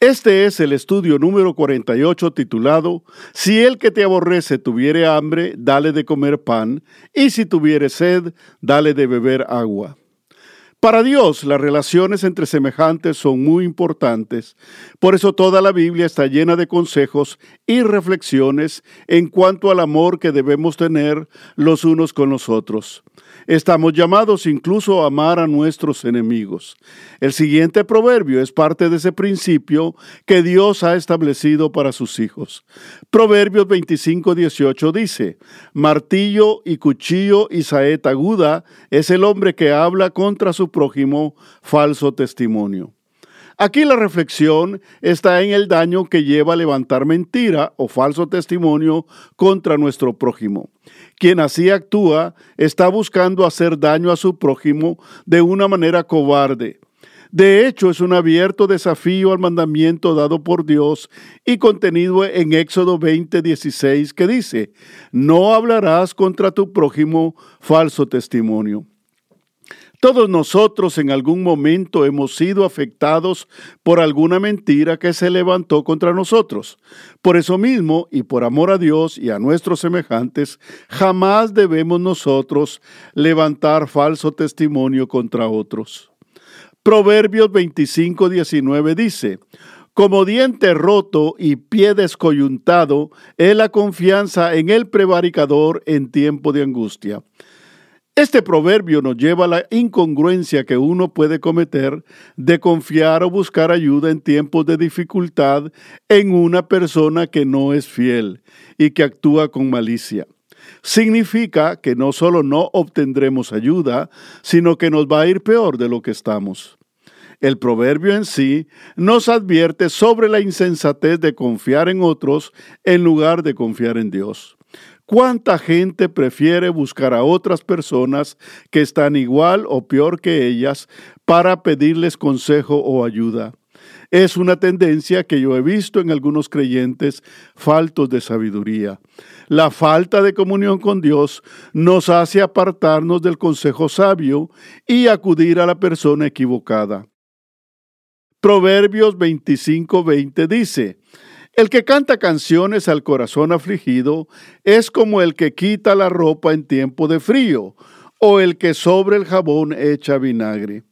Este es el estudio número 48 titulado Si el que te aborrece tuviere hambre, dale de comer pan, y si tuviere sed, dale de beber agua. Para Dios las relaciones entre semejantes son muy importantes, por eso toda la Biblia está llena de consejos y reflexiones en cuanto al amor que debemos tener los unos con los otros. Estamos llamados incluso a amar a nuestros enemigos. El siguiente proverbio es parte de ese principio que Dios ha establecido para sus hijos. Proverbios 25, 18 dice, Martillo y cuchillo y saeta aguda es el hombre que habla contra su prójimo falso testimonio. Aquí la reflexión está en el daño que lleva a levantar mentira o falso testimonio contra nuestro prójimo. Quien así actúa está buscando hacer daño a su prójimo de una manera cobarde. De hecho, es un abierto desafío al mandamiento dado por Dios y contenido en Éxodo 20:16 que dice, no hablarás contra tu prójimo falso testimonio. Todos nosotros en algún momento hemos sido afectados por alguna mentira que se levantó contra nosotros. Por eso mismo, y por amor a Dios y a nuestros semejantes, jamás debemos nosotros levantar falso testimonio contra otros. Proverbios 25, 19 dice, como diente roto y pie descoyuntado es la confianza en el prevaricador en tiempo de angustia. Este proverbio nos lleva a la incongruencia que uno puede cometer de confiar o buscar ayuda en tiempos de dificultad en una persona que no es fiel y que actúa con malicia. Significa que no solo no obtendremos ayuda, sino que nos va a ir peor de lo que estamos. El proverbio en sí nos advierte sobre la insensatez de confiar en otros en lugar de confiar en Dios. ¿Cuánta gente prefiere buscar a otras personas que están igual o peor que ellas para pedirles consejo o ayuda? Es una tendencia que yo he visto en algunos creyentes faltos de sabiduría. La falta de comunión con Dios nos hace apartarnos del consejo sabio y acudir a la persona equivocada. Proverbios 25:20 dice, el que canta canciones al corazón afligido es como el que quita la ropa en tiempo de frío o el que sobre el jabón echa vinagre.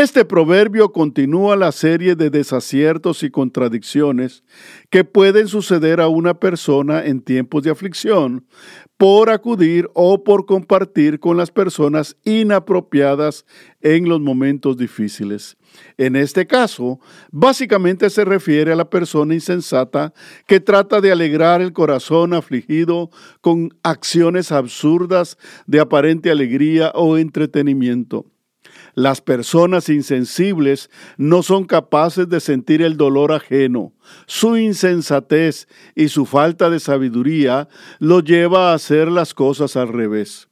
Este proverbio continúa la serie de desaciertos y contradicciones que pueden suceder a una persona en tiempos de aflicción por acudir o por compartir con las personas inapropiadas en los momentos difíciles. En este caso, básicamente se refiere a la persona insensata que trata de alegrar el corazón afligido con acciones absurdas de aparente alegría o entretenimiento. Las personas insensibles no son capaces de sentir el dolor ajeno. Su insensatez y su falta de sabiduría lo lleva a hacer las cosas al revés.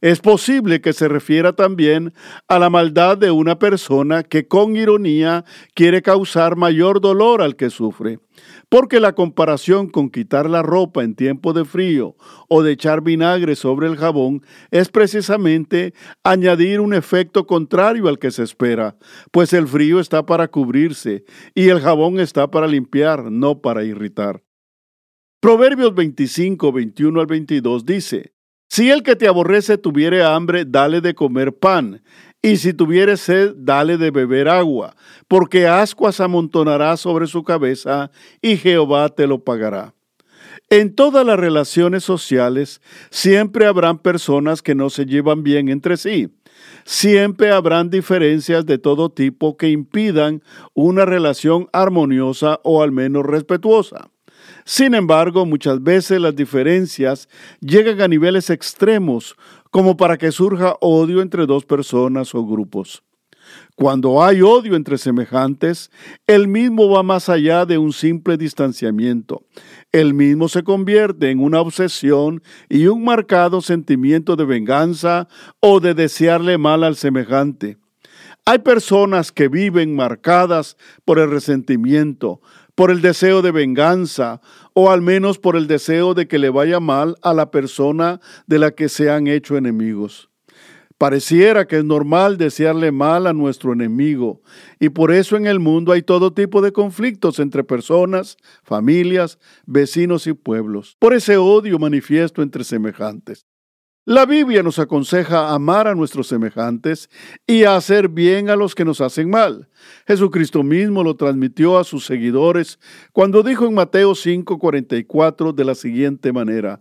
Es posible que se refiera también a la maldad de una persona que con ironía quiere causar mayor dolor al que sufre. Porque la comparación con quitar la ropa en tiempo de frío o de echar vinagre sobre el jabón es precisamente añadir un efecto contrario al que se espera, pues el frío está para cubrirse y el jabón está para limpiar, no para irritar. Proverbios 25, 21 al 22 dice, Si el que te aborrece tuviere hambre, dale de comer pan, y si tuviere sed, dale de beber agua, porque ascuas amontonará sobre su cabeza, y Jehová te lo pagará. En todas las relaciones sociales siempre habrán personas que no se llevan bien entre sí. Siempre habrán diferencias de todo tipo que impidan una relación armoniosa o al menos respetuosa. Sin embargo, muchas veces las diferencias llegan a niveles extremos como para que surja odio entre dos personas o grupos. Cuando hay odio entre semejantes, el mismo va más allá de un simple distanciamiento. El mismo se convierte en una obsesión y un marcado sentimiento de venganza o de desearle mal al semejante. Hay personas que viven marcadas por el resentimiento, por el deseo de venganza o al menos por el deseo de que le vaya mal a la persona de la que se han hecho enemigos. Pareciera que es normal desearle mal a nuestro enemigo y por eso en el mundo hay todo tipo de conflictos entre personas, familias, vecinos y pueblos, por ese odio manifiesto entre semejantes. La Biblia nos aconseja amar a nuestros semejantes y hacer bien a los que nos hacen mal. Jesucristo mismo lo transmitió a sus seguidores cuando dijo en Mateo 5:44 de la siguiente manera,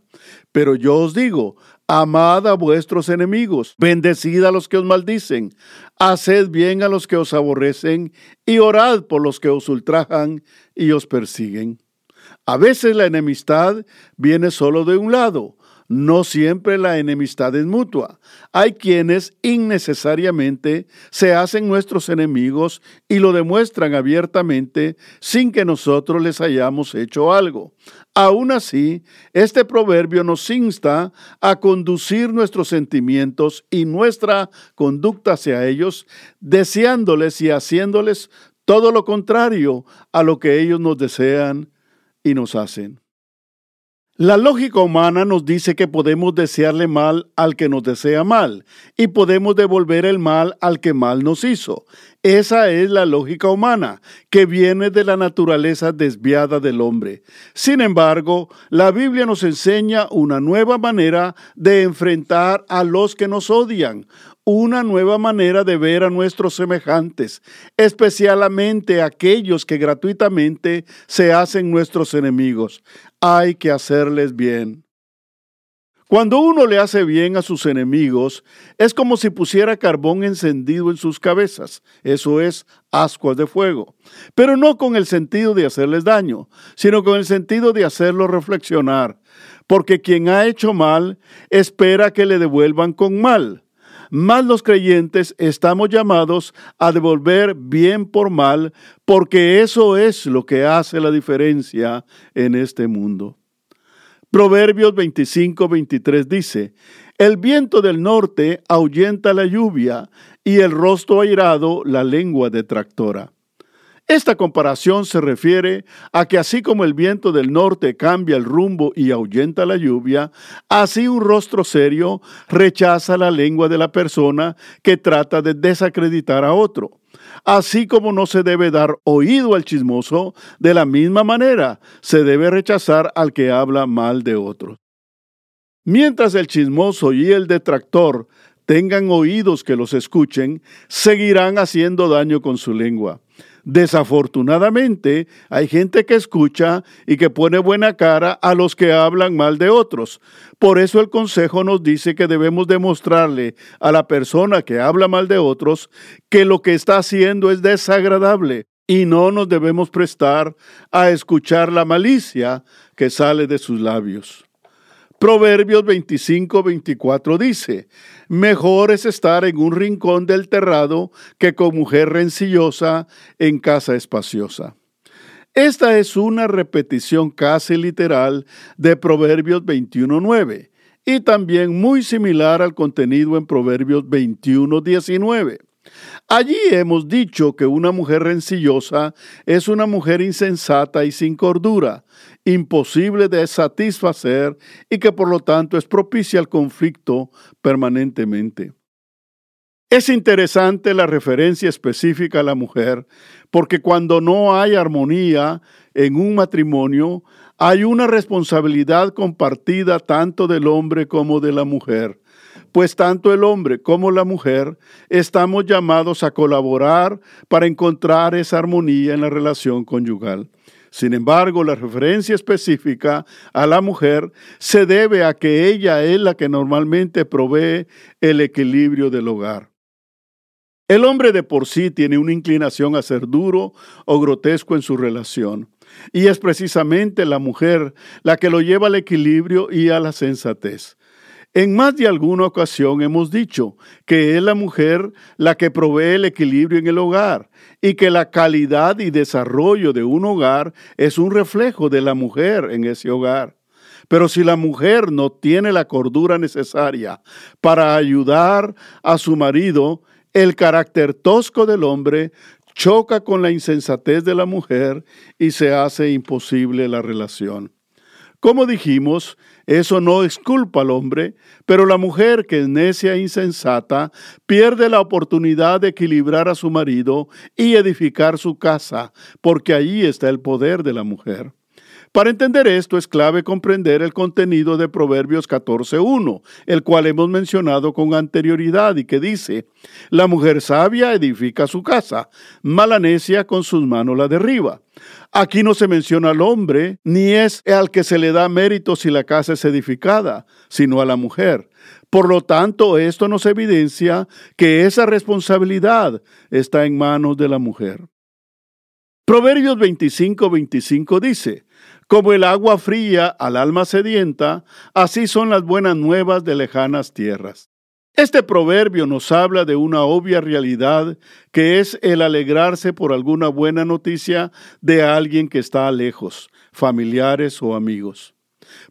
Pero yo os digo, amad a vuestros enemigos, bendecid a los que os maldicen, haced bien a los que os aborrecen y orad por los que os ultrajan y os persiguen. A veces la enemistad viene solo de un lado, no siempre la enemistad es mutua. Hay quienes innecesariamente se hacen nuestros enemigos y lo demuestran abiertamente sin que nosotros les hayamos hecho algo. Aún así, este proverbio nos insta a conducir nuestros sentimientos y nuestra conducta hacia ellos, deseándoles y haciéndoles todo lo contrario a lo que ellos nos desean y nos hacen. La lógica humana nos dice que podemos desearle mal al que nos desea mal y podemos devolver el mal al que mal nos hizo. Esa es la lógica humana, que viene de la naturaleza desviada del hombre. Sin embargo, la Biblia nos enseña una nueva manera de enfrentar a los que nos odian, una nueva manera de ver a nuestros semejantes, especialmente aquellos que gratuitamente se hacen nuestros enemigos. Hay que hacerles bien. Cuando uno le hace bien a sus enemigos, es como si pusiera carbón encendido en sus cabezas, eso es, ascuas de fuego, pero no con el sentido de hacerles daño, sino con el sentido de hacerlos reflexionar, porque quien ha hecho mal espera que le devuelvan con mal más los creyentes estamos llamados a devolver bien por mal, porque eso es lo que hace la diferencia en este mundo. Proverbios 25, 23 dice, El viento del norte ahuyenta la lluvia y el rostro airado la lengua detractora. Esta comparación se refiere a que así como el viento del norte cambia el rumbo y ahuyenta la lluvia, así un rostro serio rechaza la lengua de la persona que trata de desacreditar a otro. Así como no se debe dar oído al chismoso, de la misma manera se debe rechazar al que habla mal de otros. Mientras el chismoso y el detractor tengan oídos que los escuchen, seguirán haciendo daño con su lengua. Desafortunadamente, hay gente que escucha y que pone buena cara a los que hablan mal de otros. Por eso el consejo nos dice que debemos demostrarle a la persona que habla mal de otros que lo que está haciendo es desagradable y no nos debemos prestar a escuchar la malicia que sale de sus labios. Proverbios 25, 24 dice, Mejor es estar en un rincón del terrado que con mujer rencillosa en casa espaciosa. Esta es una repetición casi literal de Proverbios 21.9 y también muy similar al contenido en Proverbios 21.19. Allí hemos dicho que una mujer rencillosa es una mujer insensata y sin cordura, imposible de satisfacer y que por lo tanto es propicia al conflicto permanentemente. Es interesante la referencia específica a la mujer, porque cuando no hay armonía en un matrimonio, hay una responsabilidad compartida tanto del hombre como de la mujer pues tanto el hombre como la mujer estamos llamados a colaborar para encontrar esa armonía en la relación conyugal. Sin embargo, la referencia específica a la mujer se debe a que ella es la que normalmente provee el equilibrio del hogar. El hombre de por sí tiene una inclinación a ser duro o grotesco en su relación, y es precisamente la mujer la que lo lleva al equilibrio y a la sensatez. En más de alguna ocasión hemos dicho que es la mujer la que provee el equilibrio en el hogar y que la calidad y desarrollo de un hogar es un reflejo de la mujer en ese hogar. Pero si la mujer no tiene la cordura necesaria para ayudar a su marido, el carácter tosco del hombre choca con la insensatez de la mujer y se hace imposible la relación. Como dijimos, eso no es culpa al hombre, pero la mujer que es necia e insensata pierde la oportunidad de equilibrar a su marido y edificar su casa, porque allí está el poder de la mujer. Para entender esto es clave comprender el contenido de Proverbios 14.1, el cual hemos mencionado con anterioridad y que dice, la mujer sabia edifica su casa, mala necia con sus manos la derriba. Aquí no se menciona al hombre, ni es al que se le da mérito si la casa es edificada, sino a la mujer. Por lo tanto, esto nos evidencia que esa responsabilidad está en manos de la mujer. Proverbios 25-25 dice, como el agua fría al alma sedienta, así son las buenas nuevas de lejanas tierras. Este proverbio nos habla de una obvia realidad que es el alegrarse por alguna buena noticia de alguien que está lejos, familiares o amigos.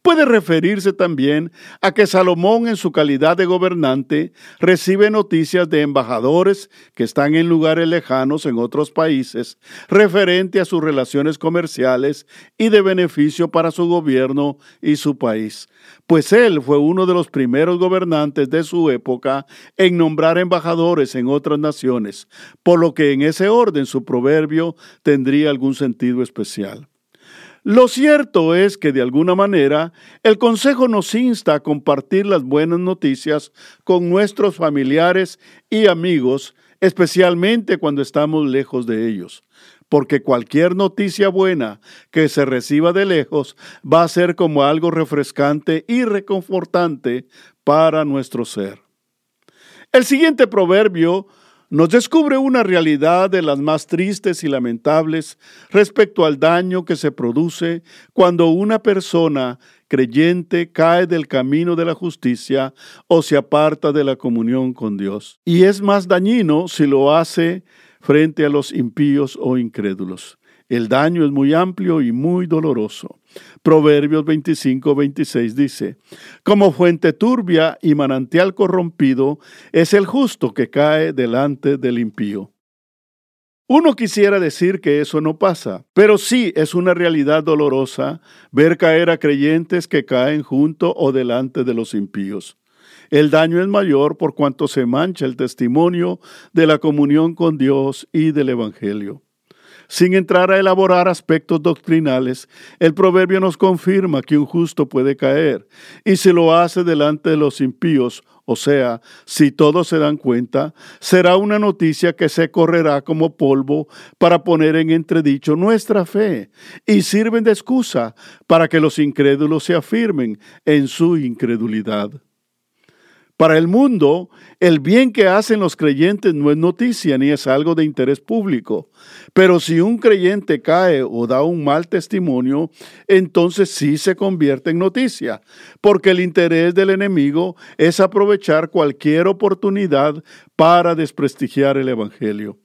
Puede referirse también a que Salomón en su calidad de gobernante recibe noticias de embajadores que están en lugares lejanos en otros países referente a sus relaciones comerciales y de beneficio para su gobierno y su país, pues él fue uno de los primeros gobernantes de su época en nombrar embajadores en otras naciones, por lo que en ese orden su proverbio tendría algún sentido especial. Lo cierto es que de alguna manera el Consejo nos insta a compartir las buenas noticias con nuestros familiares y amigos, especialmente cuando estamos lejos de ellos, porque cualquier noticia buena que se reciba de lejos va a ser como algo refrescante y reconfortante para nuestro ser. El siguiente proverbio nos descubre una realidad de las más tristes y lamentables respecto al daño que se produce cuando una persona creyente cae del camino de la justicia o se aparta de la comunión con Dios. Y es más dañino si lo hace frente a los impíos o incrédulos. El daño es muy amplio y muy doloroso. Proverbios 25, 26 dice, Como fuente turbia y manantial corrompido es el justo que cae delante del impío. Uno quisiera decir que eso no pasa, pero sí es una realidad dolorosa ver caer a creyentes que caen junto o delante de los impíos. El daño es mayor por cuanto se mancha el testimonio de la comunión con Dios y del Evangelio. Sin entrar a elaborar aspectos doctrinales, el proverbio nos confirma que un justo puede caer, y si lo hace delante de los impíos, o sea, si todos se dan cuenta, será una noticia que se correrá como polvo para poner en entredicho nuestra fe, y sirven de excusa para que los incrédulos se afirmen en su incredulidad. Para el mundo, el bien que hacen los creyentes no es noticia ni es algo de interés público. Pero si un creyente cae o da un mal testimonio, entonces sí se convierte en noticia, porque el interés del enemigo es aprovechar cualquier oportunidad para desprestigiar el Evangelio.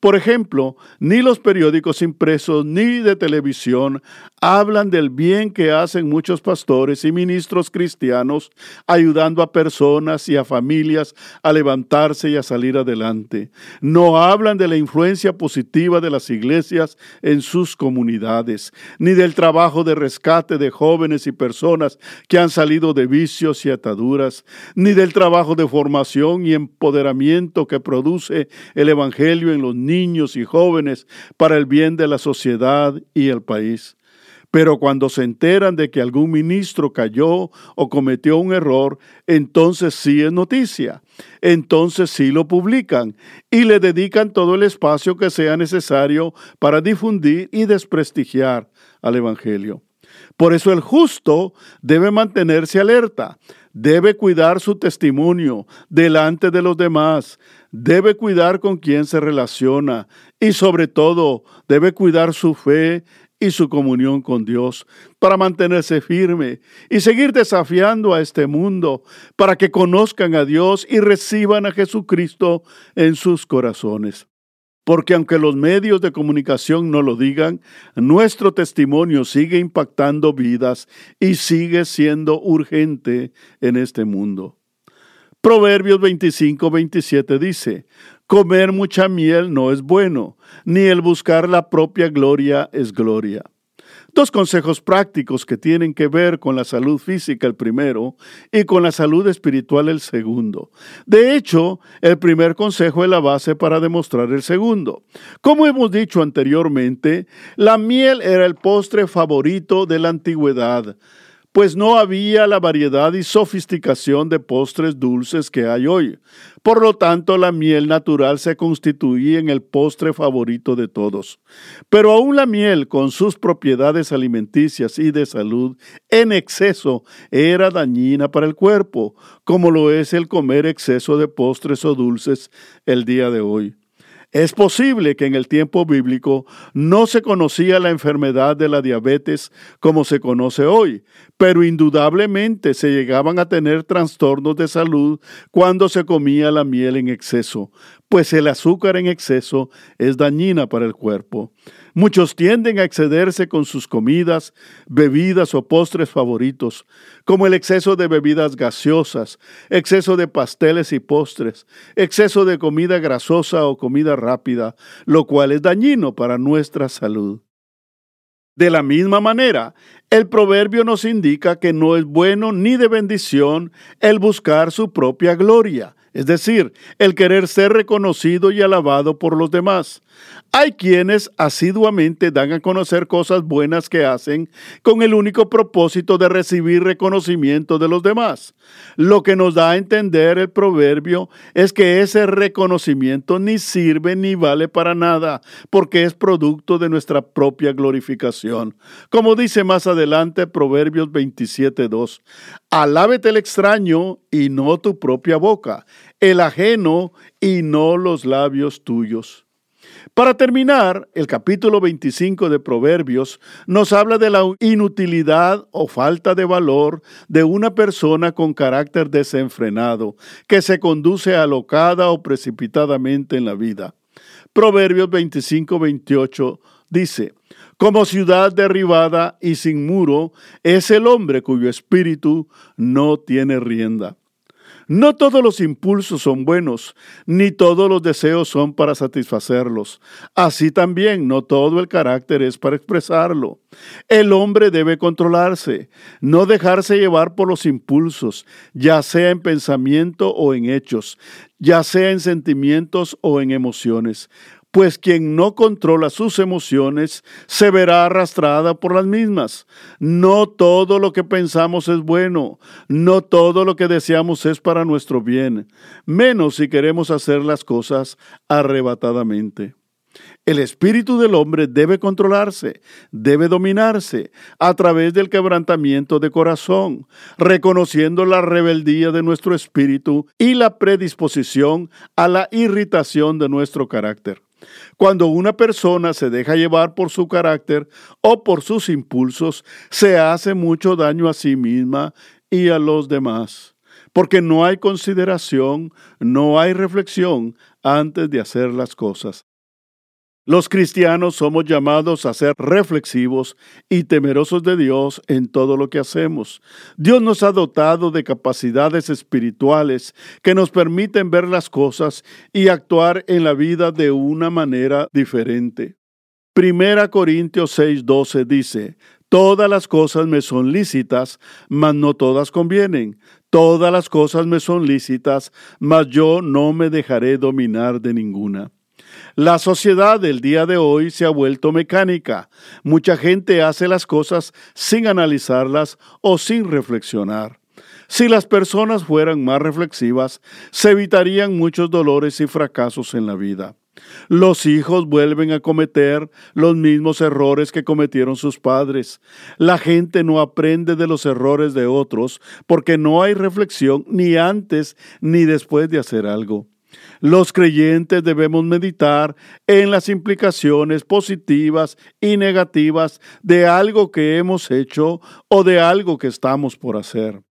Por ejemplo, ni los periódicos impresos ni de televisión hablan del bien que hacen muchos pastores y ministros cristianos ayudando a personas y a familias a levantarse y a salir adelante. No hablan de la influencia positiva de las iglesias en sus comunidades, ni del trabajo de rescate de jóvenes y personas que han salido de vicios y ataduras, ni del trabajo de formación y empoderamiento que produce el Evangelio en los niños y jóvenes para el bien de la sociedad y el país. Pero cuando se enteran de que algún ministro cayó o cometió un error, entonces sí es noticia. Entonces sí lo publican y le dedican todo el espacio que sea necesario para difundir y desprestigiar al Evangelio. Por eso el justo debe mantenerse alerta, debe cuidar su testimonio delante de los demás, debe cuidar con quién se relaciona y sobre todo debe cuidar su fe y su comunión con Dios, para mantenerse firme y seguir desafiando a este mundo, para que conozcan a Dios y reciban a Jesucristo en sus corazones. Porque aunque los medios de comunicación no lo digan, nuestro testimonio sigue impactando vidas y sigue siendo urgente en este mundo. Proverbios 25, 27 dice, Comer mucha miel no es bueno, ni el buscar la propia gloria es gloria. Dos consejos prácticos que tienen que ver con la salud física el primero y con la salud espiritual el segundo. De hecho, el primer consejo es la base para demostrar el segundo. Como hemos dicho anteriormente, la miel era el postre favorito de la antigüedad pues no había la variedad y sofisticación de postres dulces que hay hoy. Por lo tanto, la miel natural se constituía en el postre favorito de todos. Pero aún la miel, con sus propiedades alimenticias y de salud, en exceso era dañina para el cuerpo, como lo es el comer exceso de postres o dulces el día de hoy. Es posible que en el tiempo bíblico no se conocía la enfermedad de la diabetes como se conoce hoy, pero indudablemente se llegaban a tener trastornos de salud cuando se comía la miel en exceso, pues el azúcar en exceso es dañina para el cuerpo. Muchos tienden a excederse con sus comidas, bebidas o postres favoritos, como el exceso de bebidas gaseosas, exceso de pasteles y postres, exceso de comida grasosa o comida rápida, lo cual es dañino para nuestra salud. De la misma manera, el proverbio nos indica que no es bueno ni de bendición el buscar su propia gloria, es decir, el querer ser reconocido y alabado por los demás. Hay quienes asiduamente dan a conocer cosas buenas que hacen con el único propósito de recibir reconocimiento de los demás. Lo que nos da a entender el proverbio es que ese reconocimiento ni sirve ni vale para nada, porque es producto de nuestra propia glorificación. Como dice más adelante Proverbios 27.2, alábete el extraño y no tu propia boca, el ajeno y no los labios tuyos. Para terminar, el capítulo 25 de Proverbios nos habla de la inutilidad o falta de valor de una persona con carácter desenfrenado, que se conduce alocada o precipitadamente en la vida. Proverbios 25-28 dice, como ciudad derribada y sin muro es el hombre cuyo espíritu no tiene rienda. No todos los impulsos son buenos, ni todos los deseos son para satisfacerlos. Así también no todo el carácter es para expresarlo. El hombre debe controlarse, no dejarse llevar por los impulsos, ya sea en pensamiento o en hechos, ya sea en sentimientos o en emociones pues quien no controla sus emociones se verá arrastrada por las mismas. No todo lo que pensamos es bueno, no todo lo que deseamos es para nuestro bien, menos si queremos hacer las cosas arrebatadamente. El espíritu del hombre debe controlarse, debe dominarse a través del quebrantamiento de corazón, reconociendo la rebeldía de nuestro espíritu y la predisposición a la irritación de nuestro carácter. Cuando una persona se deja llevar por su carácter o por sus impulsos, se hace mucho daño a sí misma y a los demás, porque no hay consideración, no hay reflexión antes de hacer las cosas. Los cristianos somos llamados a ser reflexivos y temerosos de Dios en todo lo que hacemos. Dios nos ha dotado de capacidades espirituales que nos permiten ver las cosas y actuar en la vida de una manera diferente. Primera Corintios 6:12 dice, Todas las cosas me son lícitas, mas no todas convienen. Todas las cosas me son lícitas, mas yo no me dejaré dominar de ninguna. La sociedad del día de hoy se ha vuelto mecánica. Mucha gente hace las cosas sin analizarlas o sin reflexionar. Si las personas fueran más reflexivas, se evitarían muchos dolores y fracasos en la vida. Los hijos vuelven a cometer los mismos errores que cometieron sus padres. La gente no aprende de los errores de otros porque no hay reflexión ni antes ni después de hacer algo. Los creyentes debemos meditar en las implicaciones positivas y negativas de algo que hemos hecho o de algo que estamos por hacer.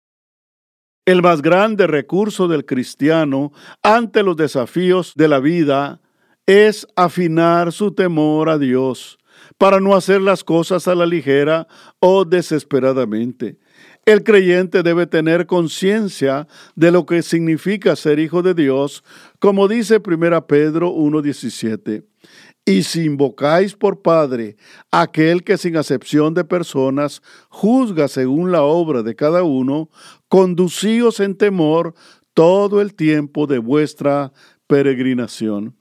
El más grande recurso del cristiano ante los desafíos de la vida es afinar su temor a Dios para no hacer las cosas a la ligera o desesperadamente. El creyente debe tener conciencia de lo que significa ser hijo de Dios, como dice 1 Pedro 1.17. Y si invocáis por Padre aquel que sin acepción de personas juzga según la obra de cada uno, conducíos en temor todo el tiempo de vuestra peregrinación.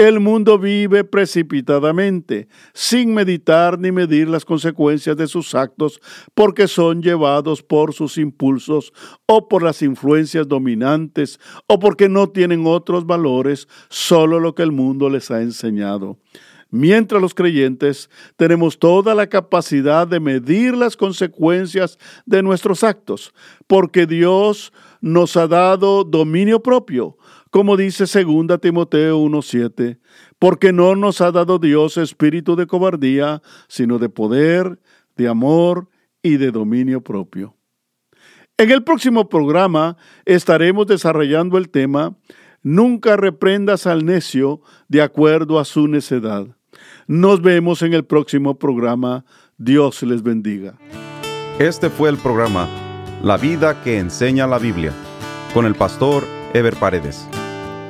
El mundo vive precipitadamente, sin meditar ni medir las consecuencias de sus actos, porque son llevados por sus impulsos o por las influencias dominantes o porque no tienen otros valores, solo lo que el mundo les ha enseñado. Mientras los creyentes tenemos toda la capacidad de medir las consecuencias de nuestros actos, porque Dios nos ha dado dominio propio como dice 2 Timoteo 1:7, porque no nos ha dado Dios espíritu de cobardía, sino de poder, de amor y de dominio propio. En el próximo programa estaremos desarrollando el tema Nunca reprendas al necio de acuerdo a su necedad. Nos vemos en el próximo programa. Dios les bendiga. Este fue el programa La vida que enseña la Biblia con el pastor Ever Paredes.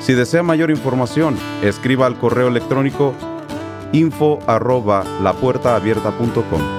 Si desea mayor información, escriba al correo electrónico info arroba lapuertaabierta.com.